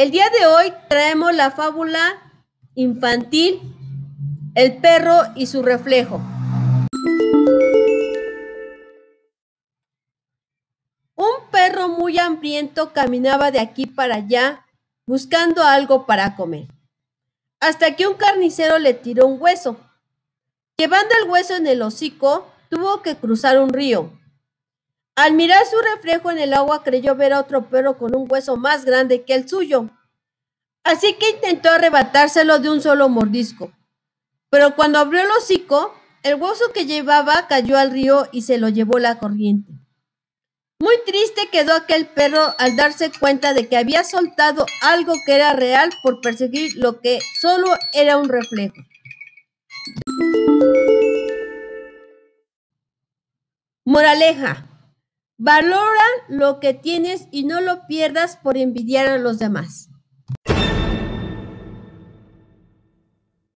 El día de hoy traemos la fábula infantil El perro y su reflejo. Un perro muy hambriento caminaba de aquí para allá buscando algo para comer, hasta que un carnicero le tiró un hueso. Llevando el hueso en el hocico, tuvo que cruzar un río. Al mirar su reflejo en el agua creyó ver a otro perro con un hueso más grande que el suyo. Así que intentó arrebatárselo de un solo mordisco. Pero cuando abrió el hocico, el hueso que llevaba cayó al río y se lo llevó la corriente. Muy triste quedó aquel perro al darse cuenta de que había soltado algo que era real por perseguir lo que solo era un reflejo. Moraleja. Valora lo que tienes y no lo pierdas por envidiar a los demás.